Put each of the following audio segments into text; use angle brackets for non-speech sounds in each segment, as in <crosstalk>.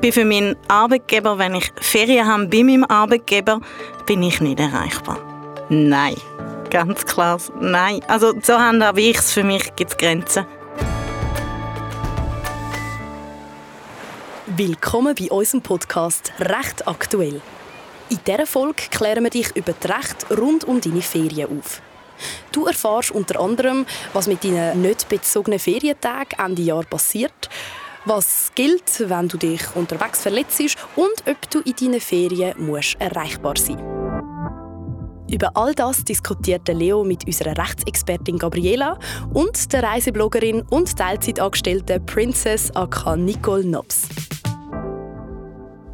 bin für meinen Arbeitgeber, wenn ich Ferien habe bei meinem Arbeitgeber, bin ich nicht erreichbar. Nein. Ganz klar, nein. Also so handhabe ich es. Für mich gibt es Grenzen. Willkommen bei unserem Podcast «Recht aktuell». In dieser Folge klären wir dich über das Recht rund um deine Ferien auf. Du erfährst unter anderem, was mit deinen nicht bezogenen Ferientagen Ende Jahr passiert, was gilt, wenn du dich unterwegs verletzt und ob du in deinen Ferien musst erreichbar sein musst. Über all das diskutierte Leo mit unserer Rechtsexpertin Gabriela und der Reisebloggerin und Teilzeitangestellten Princess AK Nicole Nobs.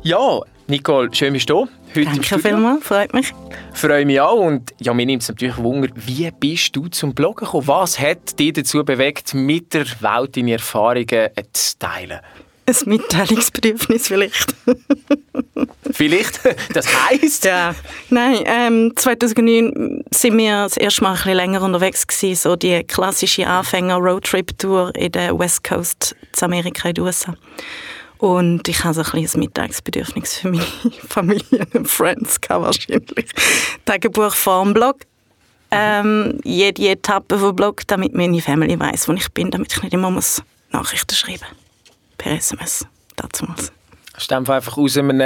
Ja, Nicole, schön bist du heute Danke vielmals, freut mich. Freue mich auch und ja, mir nimmt es natürlich Wunder, wie bist du zum Bloggen gekommen? Was hat dich dazu bewegt, mit der Welt deine Erfahrungen zu teilen? Ein Mitteilungsbedürfnis vielleicht. <laughs> vielleicht? Das heisst? Ja. Nein, ähm, 2009 sind wir das erste Mal ein bisschen länger unterwegs gewesen, so die klassische Anfänger-Roadtrip-Tour in der West Coast zu Amerika in den USA. Und ich habe so ein kleines Mittagsbedürfnis für meine <laughs> Familie und Friends wahrscheinlich. Tagebuch vor dem Blog. Ähm, jede Etappe vom Blog, damit meine Family weiß, wo ich bin, damit ich nicht immer muss Nachrichten schreiben muss. Per SMS. Dazu muss. Du einfach aus einem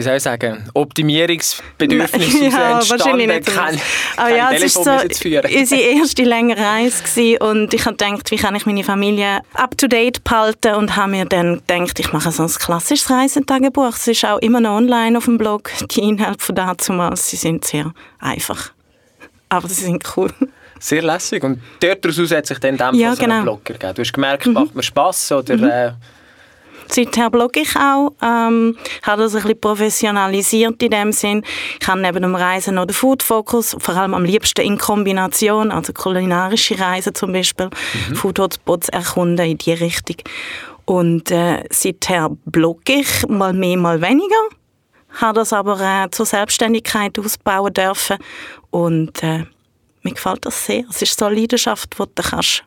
wie soll ich sagen, Optimierungsbedürfnis <laughs> ja, entstanden, nicht kein, kein Aber ja, es war so <laughs> unsere erste längere Reise gewesen und ich habe gedacht, wie kann ich meine Familie up-to-date behalten und habe mir dann gedacht, ich mache so ein klassisches Reisetagebuch. Es ist auch immer noch online auf dem Blog. Die Inhalte von damals, sie sind sehr einfach, aber sie sind cool. Sehr lässig und daraus hat sich dann in ja, genau. Blogger gegeben. Du hast gemerkt, mhm. macht mir Spass oder... Mhm. Äh, Seither blogge ich auch. Ähm, habe das ein bisschen professionalisiert in dem Sinn. Ich habe neben dem Reisen noch den Food Focus, vor allem am liebsten in Kombination, also kulinarische Reisen zum Beispiel, mhm. Food Hotspots erkunden in die Richtung. Und äh, seither blogge ich mal mehr, mal weniger. Habe das aber äh, zur Selbstständigkeit ausbauen dürfen und äh, mir gefällt das sehr. Es ist so eine Leidenschaft, die du kannst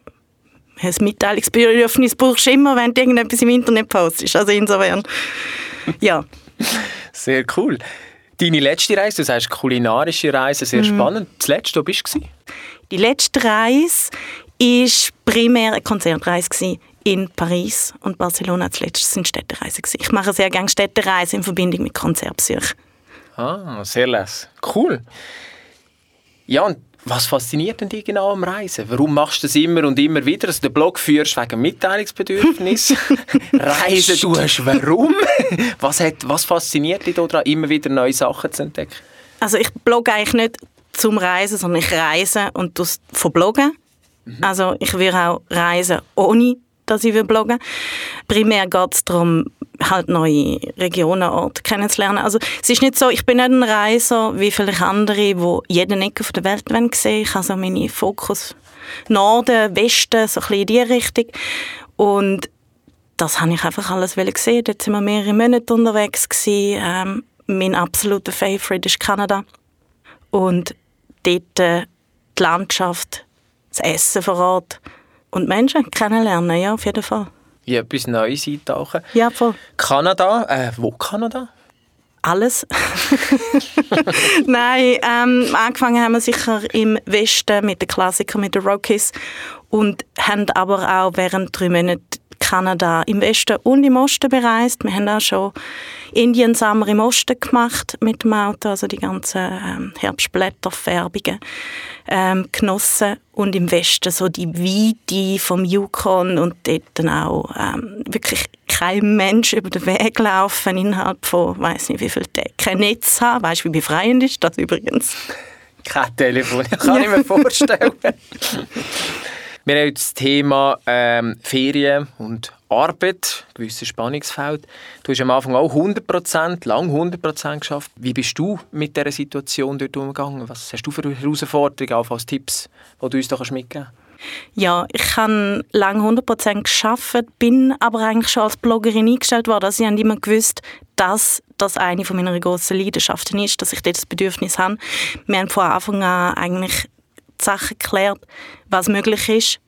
ein Mitteilungsbedürfnis brauchst du immer, wenn du irgendetwas im Internet postest. Also insofern, ja. Sehr cool. Deine letzte Reise, du sagst kulinarische Reise, sehr mhm. spannend. Das letzte, wo bist du? Die letzte Reise war primär eine Konzertreise in Paris und Barcelona als letztes sind Städtereisen. Ich mache sehr gerne Städtereisen in Verbindung mit Konzertbesuchen. Ah, sehr lässig. Cool. Ja, und was fasziniert denn dich genau am Reisen? Warum machst du das immer und immer wieder? Also den Blog führst wegen Mitteilungsbedürfnis. <laughs> Reisen tust <laughs> warum? was, hat, was fasziniert dich daran, immer wieder neue Sachen zu entdecken? Also ich blogge eigentlich nicht zum Reisen, sondern ich reise und das verbloggen. Mhm. Also ich will auch reisen, ohne dass ich bloggen will. Primär geht es darum, halt neue Regionen, Orte kennenzulernen. Also es ist nicht so, ich bin nicht ein Reiser wie vielleicht andere, die jeden Ecke der Welt sehen wollen. Ich habe so meinen Fokus Norden, Westen, so ein bisschen in die Richtung. Und das habe ich einfach alles gesehen. Dort sind wir mehrere Monate unterwegs. Ähm, mein absoluter Favorite ist Kanada. Und dort äh, die Landschaft, das Essen vor Ort und Menschen kennenlernen, ja, auf jeden Fall in etwas Neues eintauchen. Ja, voll. Kanada, äh, wo Kanada? Alles. <laughs> Nein, ähm, angefangen haben wir sicher im Westen mit den Klassikern, mit den Rockies und haben aber auch während drei Monaten Kanada im Westen und im Osten bereist. Wir haben auch schon Indien Sommer im Osten gemacht mit dem Auto, also die ganzen ähm, Herbstblätterfärbungen ähm, genossen und im Westen so die Weite vom Yukon und dort dann auch ähm, wirklich kein Mensch über den Weg laufen innerhalb von weiß nicht wie viel Tagen. Kein Netz haben, weißt du, wie befreiend ist das übrigens? Kein Telefon, kann ja. ich mir vorstellen. <laughs> Wir haben das Thema ähm, Ferien und Arbeit, gewisses Spannungsfeld. Du hast am Anfang auch 100%, lang 100% geschafft. Wie bist du mit dieser Situation dort umgegangen? Was hast du für Herausforderungen, auch als Tipps, die du uns da mitgeben kannst? Ja, ich habe lange 100% geschafft, bin aber eigentlich schon als Bloggerin eingestellt worden. Also ich habe immer gewusst, dass das eine meiner grossen Leidenschaften ist, dass ich dort das Bedürfnis habe. Wir haben von Anfang an eigentlich die Sachen geklärt, was möglich ist.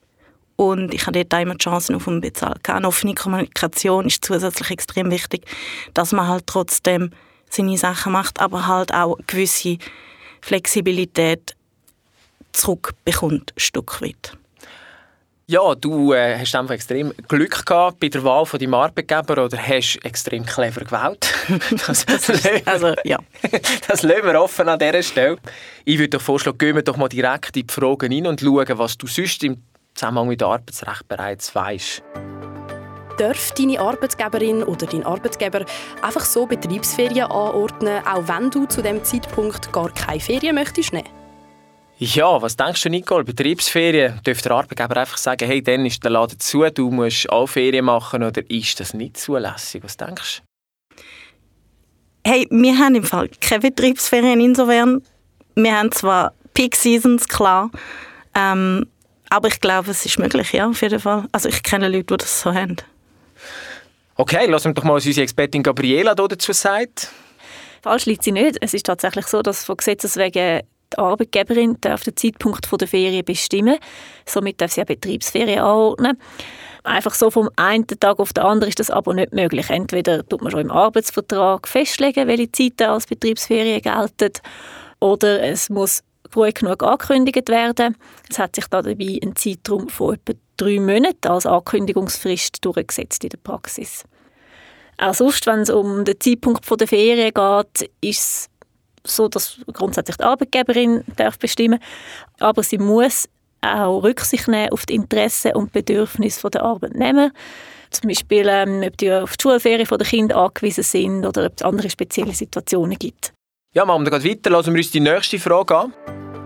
und ich habe dort auch immer die Chancen auf einen Bezahl. Eine offene Kommunikation ist zusätzlich extrem wichtig, dass man halt trotzdem seine Sachen macht, aber halt auch gewisse Flexibilität zurückbekommt, ein Stück weit. Ja, du äh, hast einfach extrem Glück gehabt bei der Wahl von deinem Arbeitgeber oder hast extrem clever gewählt. <laughs> das, also, ja. <laughs> das lassen wir offen an dieser Stelle. Ich würde dir vorschlagen, gehen wir doch mal direkt in die Fragen rein und schauen, was du sonst im Zusammenhang mit Arbeitsrecht bereits weißt. Darf deine Arbeitgeberin oder dein Arbeitgeber einfach so Betriebsferien anordnen, auch wenn du zu dem Zeitpunkt gar keine Ferien möchtest nehmen? Ja, was denkst du, Nicole? Betriebsferien, dürfte der Arbeitgeber einfach sagen, hey, dann ist der Laden zu, du musst auch Ferien machen oder ist das nicht zulässig? Was denkst du? Hey, wir haben im Fall keine Betriebsferien insofern. Wir haben zwar Peak Seasons, klar, ähm, aber ich glaube, es ist möglich, ja, auf jeden Fall. Also ich kenne Leute, die das so haben. Okay, lassen wir doch mal, was unsere Expertin Gabriela dazu sagt. Falsch liegt sie nicht. Es ist tatsächlich so, dass von Gesetzes wegen die Arbeitgeberin darf den Zeitpunkt der Ferien bestimmen. Somit darf sie eine Betriebsferien anordnen. Einfach so vom einen Tag auf den anderen ist das aber nicht möglich. Entweder tut man schon im Arbeitsvertrag festlegen, welche Zeiten als Betriebsferien gelten, oder es muss früh genug angekündigt werden. Es hat sich dabei ein Zeitraum von etwa drei Monaten als Ankündigungsfrist durchgesetzt in der Praxis. Auch sonst, wenn es um den Zeitpunkt der Ferien geht, ist es so, dass grundsätzlich die Arbeitgeberin darf bestimmen aber sie muss auch Rücksicht nehmen auf die Interessen und Bedürfnisse der Arbeitnehmer. Zum Beispiel, ähm, ob die auf die Schulferien der Kinder angewiesen sind oder ob es andere spezielle Situationen gibt. Ja, machen wir gerade weiter. Lassen wir uns die nächste Frage an.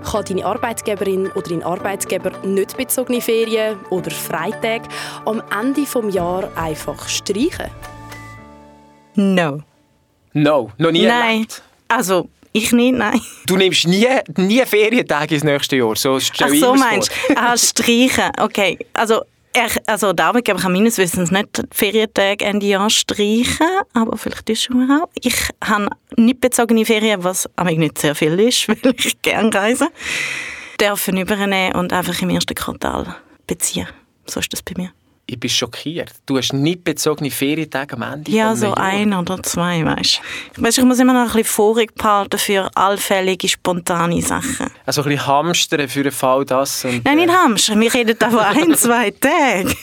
Kann deine Arbeitgeberin oder dein Arbeitgeber nicht bezogene Ferien oder Freitage am Ende des Jahres einfach streichen? No. No, noch nie Nein. erlebt? Also, ich nicht, nein. Du nimmst nie, nie Ferientage ins nächste Jahr, so stell Ach ich so meinst du? Ah, streichen. Okay. Also, er, also der Arbeitgeber kann meines Wissens nicht die Ferientage Ende Jahr streichen, aber vielleicht ist schon auch. Ich habe nicht bezogene Ferien, was aber nicht sehr viel ist, <laughs> weil ich gerne reise, dürfen übernehmen und einfach im ersten Quartal beziehen. So ist das bei mir. Ich bin schockiert. Du hast nicht bezogene Ferientage am Ende Ja, so ein oder zwei, weißt du. Weißt, ich muss immer noch ein bisschen vorig behalten für allfällige, spontane Sachen. Also ein bisschen hamstern für den Fall das. Und, Nein, nicht äh, Hamster. Wir reden da von ein, <laughs> zwei Tagen.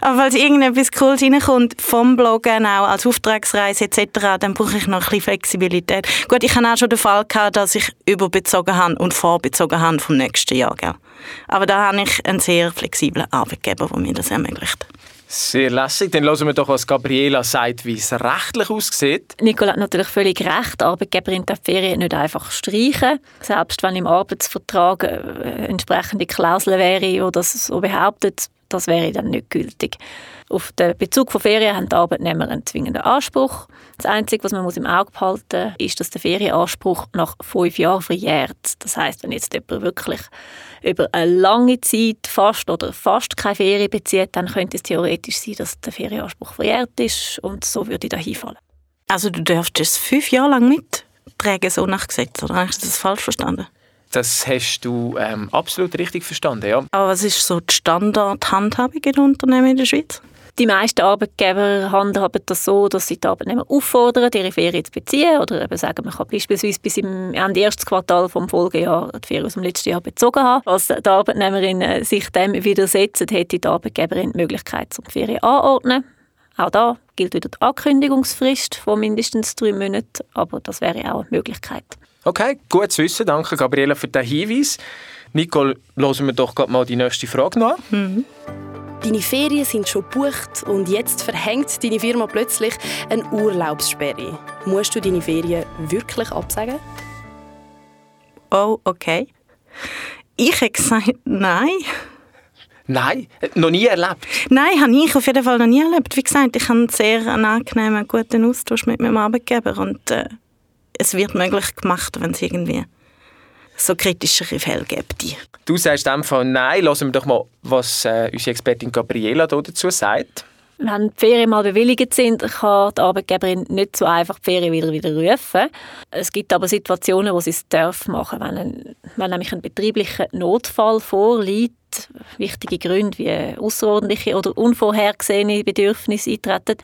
Aber falls irgendetwas Cooles reinkommt, vom Bloggen auch als Auftragsreise etc., dann brauche ich noch ein bisschen Flexibilität. Gut, ich hatte auch schon den Fall, gehabt, dass ich überbezogen habe und vorbezogen habe vom nächsten Jahr. Gell? Aber da habe ich einen sehr flexiblen Arbeitgeber, der mir das ermöglicht. Sehr lässig. Dann hören wir doch, was Gabriela sagt, wie es rechtlich aussieht. Nicole hat natürlich völlig recht. Die Arbeitgeberin darf die Ferien nicht einfach streichen. Selbst wenn im Arbeitsvertrag äh, entsprechende Klausel wäre, wo das so behauptet, das wäre dann nicht gültig. Auf den Bezug von Ferien haben die Arbeitnehmer einen zwingenden Anspruch. Das Einzige, was man muss im Auge behalten muss, ist, dass der Ferienanspruch nach fünf Jahren verjährt. Das heißt, wenn jetzt jemand wirklich über eine lange Zeit fast oder fast keine Ferien bezieht, dann könnte es theoretisch sein, dass der Ferienanspruch verjährt ist und so würde ich da hinfallen. Also du darfst es fünf Jahre lang mittragen, so nach Gesetz, oder habe ich das falsch verstanden? Das hast du ähm, absolut richtig verstanden, ja. Aber was ist so die Standardhandhabung in Unternehmen in der Schweiz? Die meisten Arbeitgeber handhaben das so, dass sie die Arbeitnehmer auffordern, ihre Ferien zu beziehen oder eben sagen, man kann beispielsweise bis im Ende erstes Quartal vom Folgejahr die Ferien aus dem letzten Jahr bezogen haben. Als die Arbeitnehmerin sich dem widersetzt, hätte die Arbeitgeberin die Möglichkeit, zum Ferien anordnen. Auch da gilt wieder die Ankündigungsfrist von mindestens drei Monaten, aber das wäre auch eine Möglichkeit. Okay, gut zu wissen. Danke, Gabriela, für den Hinweis. Nicole, hören wir doch gerade mal die nächste Frage noch an. Deine Ferien sind schon gebucht und jetzt verhängt deine Firma plötzlich eine Urlaubssperre. Musst du deine Ferien wirklich absagen? Oh, okay. Ich habe gesagt, nein. Nein, noch nie erlebt. Nein, habe ich auf jeden Fall noch nie erlebt. Wie gesagt, ich habe einen sehr angenehmen, guten Austausch mit meinem Arbeitgeber und äh, es wird möglich gemacht, wenn es irgendwie so kritischere Fälle gibt. Du sagst in dem Fall nein. Hören wir doch mal, was äh, unsere Expertin Gabriela da dazu sagt. Wenn die Ferien mal bewilligt sind, kann die Arbeitgeberin nicht so einfach die Ferien wieder widerrufen. Es gibt aber Situationen, wo sie es darf machen wenn, ein, wenn nämlich ein betrieblicher Notfall vorliegt, wichtige Gründe wie außerordentliche oder unvorhergesehene Bedürfnisse eintreten.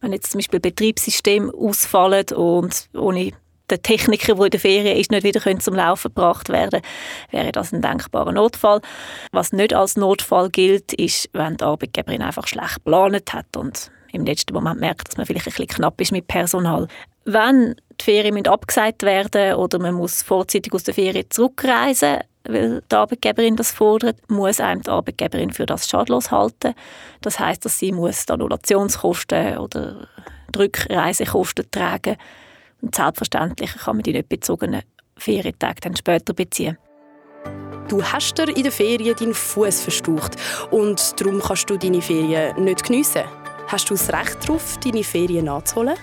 Wenn jetzt zum Beispiel Betriebssystem ausfallen und ohne der Techniker, der in der Ferien ist, nicht wieder zum Laufen gebracht werden wäre das ein denkbarer Notfall. Was nicht als Notfall gilt, ist, wenn die Arbeitgeberin einfach schlecht geplant hat und im letzten Moment merkt, dass man vielleicht ein bisschen knapp ist mit Personal. Wenn die Ferien abgesagt werden oder man muss vorzeitig aus der Ferien zurückreisen, weil die Arbeitgeberin das fordert, muss einem die Arbeitgeberin für das schadlos halten. Das heißt, dass sie muss die Annullationskosten oder die Rückreisekosten tragen und selbstverständlich kann man die nicht bezogenen Ferientage dann später beziehen. Du hast dir in der Ferien deinen Fuß verstaucht und darum kannst du deine Ferien nicht geniessen. Hast du das Recht darauf, deine Ferien nachzuholen?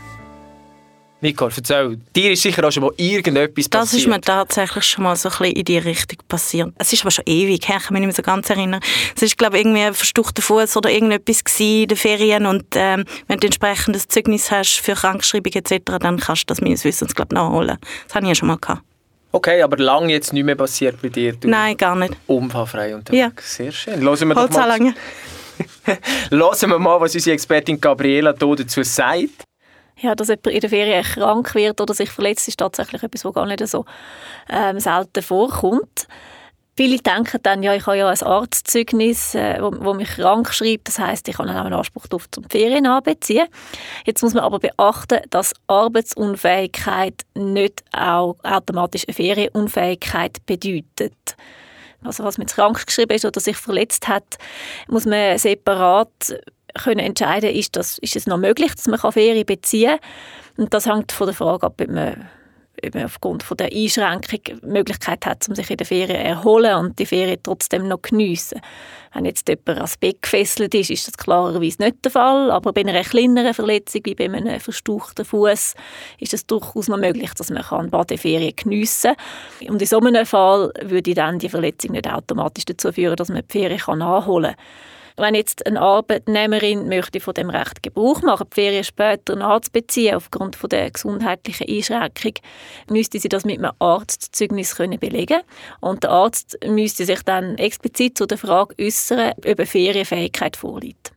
Nicole, erzähl, dir ist sicher auch schon mal irgendetwas passiert. Das ist mir tatsächlich schon mal so ein bisschen in die Richtung passiert. Es ist aber schon ewig her, ich kann mich nicht mehr so ganz erinnern. Es ist, glaube ich, irgendwie ein verstuchter Fuß oder irgendetwas in den Ferien und ähm, wenn du entsprechendes Zeugnis hast für Krankschreibung etc., dann kannst du das meines Wissens, glaube ich, nachholen. Das habe ich ja schon mal gehabt. Okay, aber lange jetzt nicht mehr passiert bei dir? Du Nein, gar nicht. Unfallfrei unterwegs. Ja. Sehr schön. Hören wir, doch mal, <laughs> Hören wir mal, was unsere Expertin Gabriela dazu sagt. Ja, dass jemand in der Ferien krank wird oder sich verletzt, ist tatsächlich etwas, was gar nicht so ähm, selten vorkommt. Viele denken dann, ja, ich habe ja ein Arztzeugnis, äh, wo, wo, mich krank schreibt. Das heißt, ich kann dann auch einen Anspruch darauf zum Ferien anbeziehen. Jetzt muss man aber beachten, dass Arbeitsunfähigkeit nicht auch automatisch eine Ferienunfähigkeit bedeutet. Also was mit krank geschrieben ist oder sich verletzt hat, muss man separat können entscheiden, ist, das, ist es noch möglich, dass man Ferien beziehen kann. Und das hängt von der Frage ab, ob man eben aufgrund von der Einschränkung Möglichkeit hat, um sich in der Ferien erholen und die Ferien trotzdem noch geniessen. Wenn jetzt jemand ans Bett gefesselt ist, ist das klarerweise nicht der Fall, aber bei einer kleineren Verletzung, wie bei einem verstauchten Fuß, ist es durchaus noch möglich, dass man kann Badeferien geniessen kann. Und in so einem Fall würde dann die Verletzung nicht automatisch dazu führen, dass man die Ferien nachholen kann. Wenn jetzt eine Arbeitnehmerin möchte von dem Recht Gebrauch machen, die Ferien später nachzubeziehen aufgrund von der gesundheitlichen Einschränkung, müsste sie das mit einem Arztzeugnis können belegen und der Arzt müsste sich dann explizit zu der Frage äußern, ob eine Ferienfähigkeit vorliegt.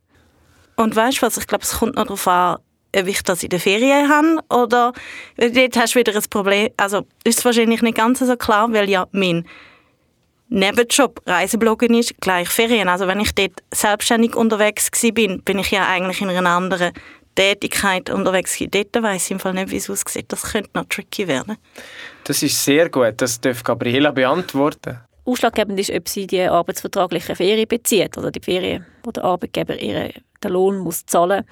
Und weißt du was? Ich glaube, es kommt noch darauf an, ob ich das in der Ferien habe oder dort hast du wieder ein Problem. Also ist es wahrscheinlich nicht ganz so klar, weil ja mein Nebenjob Reisebloggen ist, gleich Ferien. Also wenn ich dort selbstständig unterwegs bin, bin ich ja eigentlich in einer anderen Tätigkeit unterwegs. Dort weiss ich im Fall nicht, wie es aussieht. Das könnte noch tricky werden. Das ist sehr gut. Das darf Gabriela beantworten. Ausschlaggebend ist, ob sie die arbeitsvertragliche Ferien bezieht, oder die Ferien, wo der Arbeitgeber ihren den Lohn muss zahlen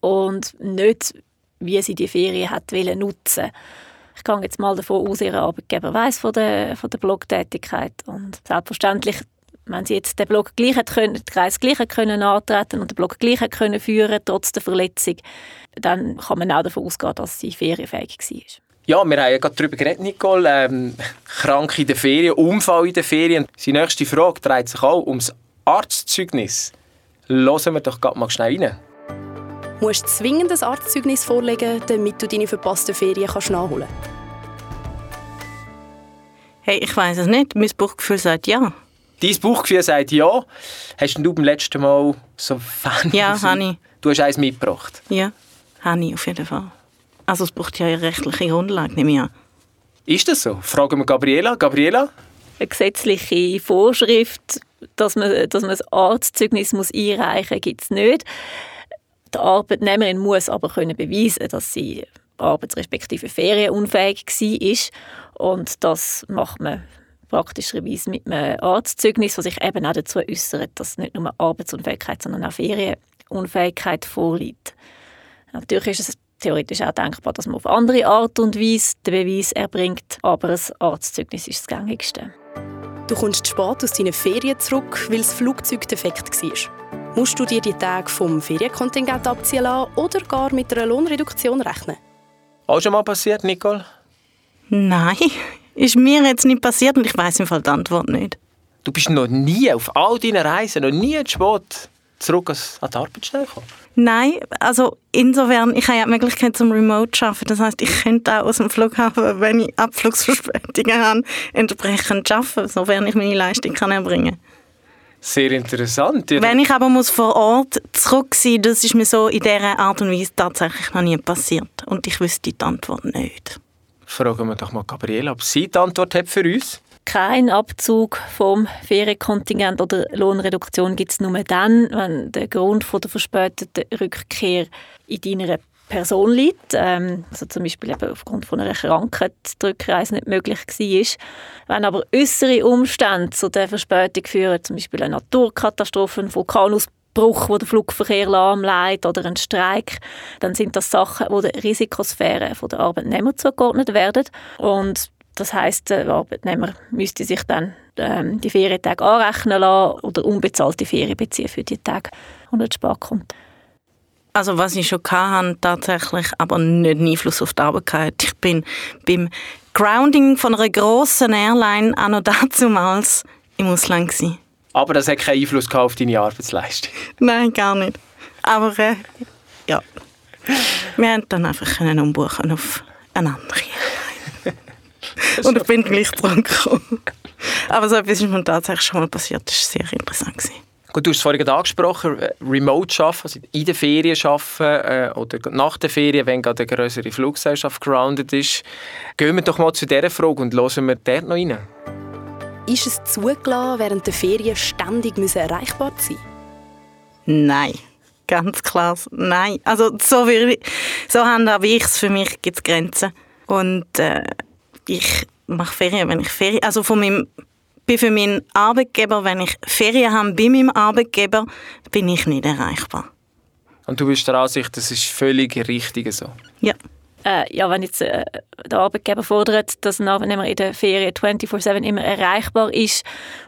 und nicht, wie sie die Ferien hat nutzen ich gehe jetzt mal davon aus, Ihr Arbeitgeber weiß von der, von der Blogtätigkeit. Und selbstverständlich, wenn Sie jetzt den Blog gleich können, den Kreis gleich können antreten und den Blog gleich können führen, trotz der Verletzung, dann kann man auch davon ausgehen, dass sie ferienfähig war. Ja, wir haben ja gerade darüber geredet, Nicole. Ähm, krank in der Ferien, Unfall in der Ferien. Die nächste Frage dreht sich auch ums Arztzeugnis. Hören wir doch gerade mal schnell rein musst zwingend ein Arztzeugnis vorlegen, damit du deine verpassten Ferien kannst nachholen kannst. Hey, ich weiß es nicht. Mein Bauchgefühl sagt ja. Dein Bauchgefühl sagt ja. Hast du beim letzten Mal so Fan Ja, habe ich. Du hast eins mitgebracht? Ja, habe ich auf jeden Fall. Also es braucht ja eine rechtliche Grundlage, nehme ich an. Ist das so? Fragen wir Gabriela. Gabriela? Eine gesetzliche Vorschrift, dass man, dass man ein Arztzeugnis muss einreichen muss, gibt es nicht. Die Arbeitnehmerin muss aber können beweisen, dass sie arbeits- respektive ferienunfähig war. Und das macht man praktischerweise mit einem Arztzeugnis, das sich eben auch dazu äußert, dass nicht nur Arbeitsunfähigkeit, sondern auch Ferienunfähigkeit vorliegt. Natürlich ist es theoretisch auch denkbar, dass man auf andere Art und Weise den Beweis erbringt, aber ein Arztzeugnis ist das gängigste. Du kommst spät aus deinen Ferien zurück, weil das Flugzeug defekt war. Musst du dir die Tage vom Ferienkontingent abziehen lassen oder gar mit einer Lohnreduktion rechnen? Auch schon mal passiert, Nicole? Nein, <laughs> ist mir jetzt nicht passiert und ich weiß im Fall die Antwort nicht. Du bist noch nie auf all deinen Reisen, noch nie zu spät? zurück an die Arbeitsstelle kommen? Nein, also insofern, ich habe ja die Möglichkeit zum Remote zu arbeiten. Das heißt, ich könnte auch aus dem Flughafen, wenn ich Abflugsverspätungen habe, entsprechend arbeiten, sofern ich meine Leistung kann erbringen kann. Sehr interessant. Wenn ich aber muss vor Ort zurück sein das ist mir so in dieser Art und Weise tatsächlich noch nie passiert. Und ich wüsste die Antwort nicht. Fragen wir doch mal Gabriele, ob sie die Antwort hat für uns kein Abzug vom Ferienkontingent oder Lohnreduktion gibt es nur dann, wenn der Grund von der verspäteten Rückkehr in deiner Person liegt, ähm, also zum Beispiel eben aufgrund von einer Krankheit die Rückreise nicht möglich war. Wenn aber äußere Umstände zu der Verspätung führen, zum Beispiel eine Naturkatastrophe, ein Vulkanausbruch, wo der Flugverkehr lahmlegt oder ein Streik, dann sind das Sachen, wo der Risikosphäre der Arbeitnehmer zugeordnet werden und das heißt, der Arbeitnehmer müsste sich dann ähm, die Ferientage anrechnen lassen oder unbezahlte Ferien beziehen für die Tage, die nicht spät kommt. Also was ich schon hatte, tatsächlich, aber nicht Einfluss auf die Arbeit gehabt. Ich bin beim Grounding von einer grossen Airline auch noch <laughs> damals im Ausland gewesen. Aber das hat keinen Einfluss auf deine Arbeitsleistung? <laughs> Nein, gar nicht. Aber äh, ja, wir haben dann einfach können umbuchen auf eine andere Airline. <laughs> Und ich bin gleich dran gekommen. Aber so etwas ist mir tatsächlich schon mal passiert. Das war sehr interessant. Gewesen. Gut, du hast es vorhin angesprochen, remote arbeiten, also in den Ferien arbeiten äh, oder nach der Ferien, wenn gerade eine größere Fluggesellschaft grounded ist. Gehen wir doch mal zu dieser Frage und hören wir dort noch rein. Ist es zugelassen, während der Ferien ständig erreichbar zu sein? Nein, ganz klar nein. Also so, wie, so handhabe ich es. Für mich gibt es Grenzen. Und äh, ich mache Ferien, wenn ich Ferien... Also von meinem bin für meinen Arbeitgeber, wenn ich Ferien habe bei meinem Arbeitgeber, bin ich nicht erreichbar. Und du bist der Ansicht, das ist völlig richtig so? Ja. Äh, ja, wenn jetzt äh, der Arbeitgeber fordert, dass ein Arbeitnehmer in der Ferien 24-7 immer erreichbar ist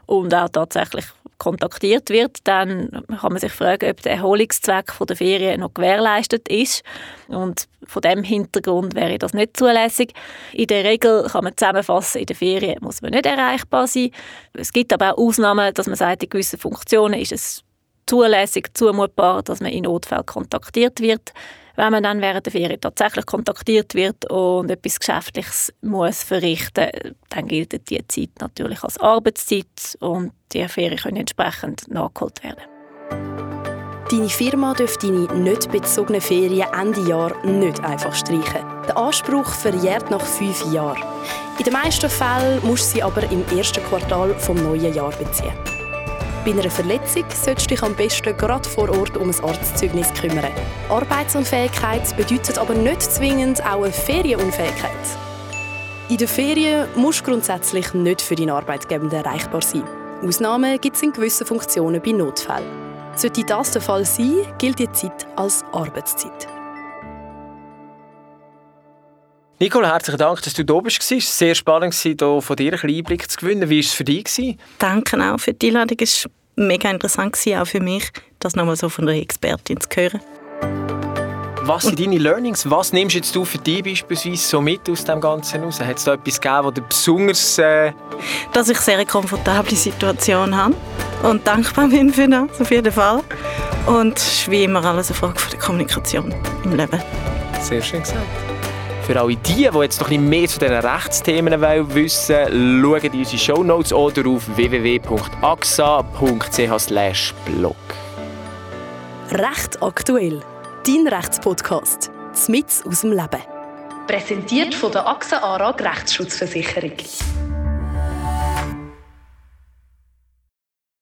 und auch tatsächlich kontaktiert wird, dann kann man sich fragen, ob der Erholungszweck von der Ferien noch gewährleistet ist. Und von dem Hintergrund wäre das nicht zulässig. In der Regel kann man zusammenfassen, in der Ferien muss man nicht erreichbar sein. Es gibt aber auch Ausnahmen, dass man sagt, in gewissen Funktionen ist es zulässig, zumutbar, dass man in Notfällen kontaktiert wird. Wenn man dann während der Ferien tatsächlich kontaktiert wird und etwas Geschäftliches muss verrichten, dann gilt die Zeit natürlich als Arbeitszeit und die Ferien können entsprechend nachgeholt werden. Deine Firma dürfte deine nicht bezogenen Ferien Ende Jahr nicht einfach streichen. Der Anspruch verjährt nach fünf Jahren. In den meisten Fällen musst du sie aber im ersten Quartal vom neuen Jahr beziehen. Bei einer Verletzung solltest du dich am besten gerade vor Ort um ein Arztzeugnis kümmern. Arbeitsunfähigkeit bedeutet aber nicht zwingend auch eine Ferienunfähigkeit. In den Ferien musst du grundsätzlich nicht für deinen Arbeitgeber erreichbar sein. Ausnahmen gibt es in gewissen Funktionen bei Notfällen. Sollte das der Fall sein, gilt die Zeit als Arbeitszeit. Nicole, herzlichen Dank, dass du da bist. Es war sehr spannend, hier von dir einen Einblick zu gewinnen. Wie war es für dich? Danke auch für die Einladung. Es war mega interessant, auch für mich, das nochmal so von einer Expertin zu hören. Was sind deine Learnings? Was nimmst jetzt du für dich beispielsweise so mit aus dem Ganzen heraus? Hat es da etwas gegeben, was dir besonders... Äh Dass ich sehr eine komfortable Situation habe und dankbar bin für das, auf jeden Fall. Und es ist wie immer alles eine Frage von der Kommunikation im Leben. Sehr schön gesagt. Für alle die, die jetzt noch ein mehr zu diesen Rechtsthemen wissen wollen, schauen in unsere Shownotes oder auf www.axa.ch Recht aktuell. Dein Rechtspodcast. Smits aus dem Leben. Präsentiert von der AXA ARAG Rechtsschutzversicherung.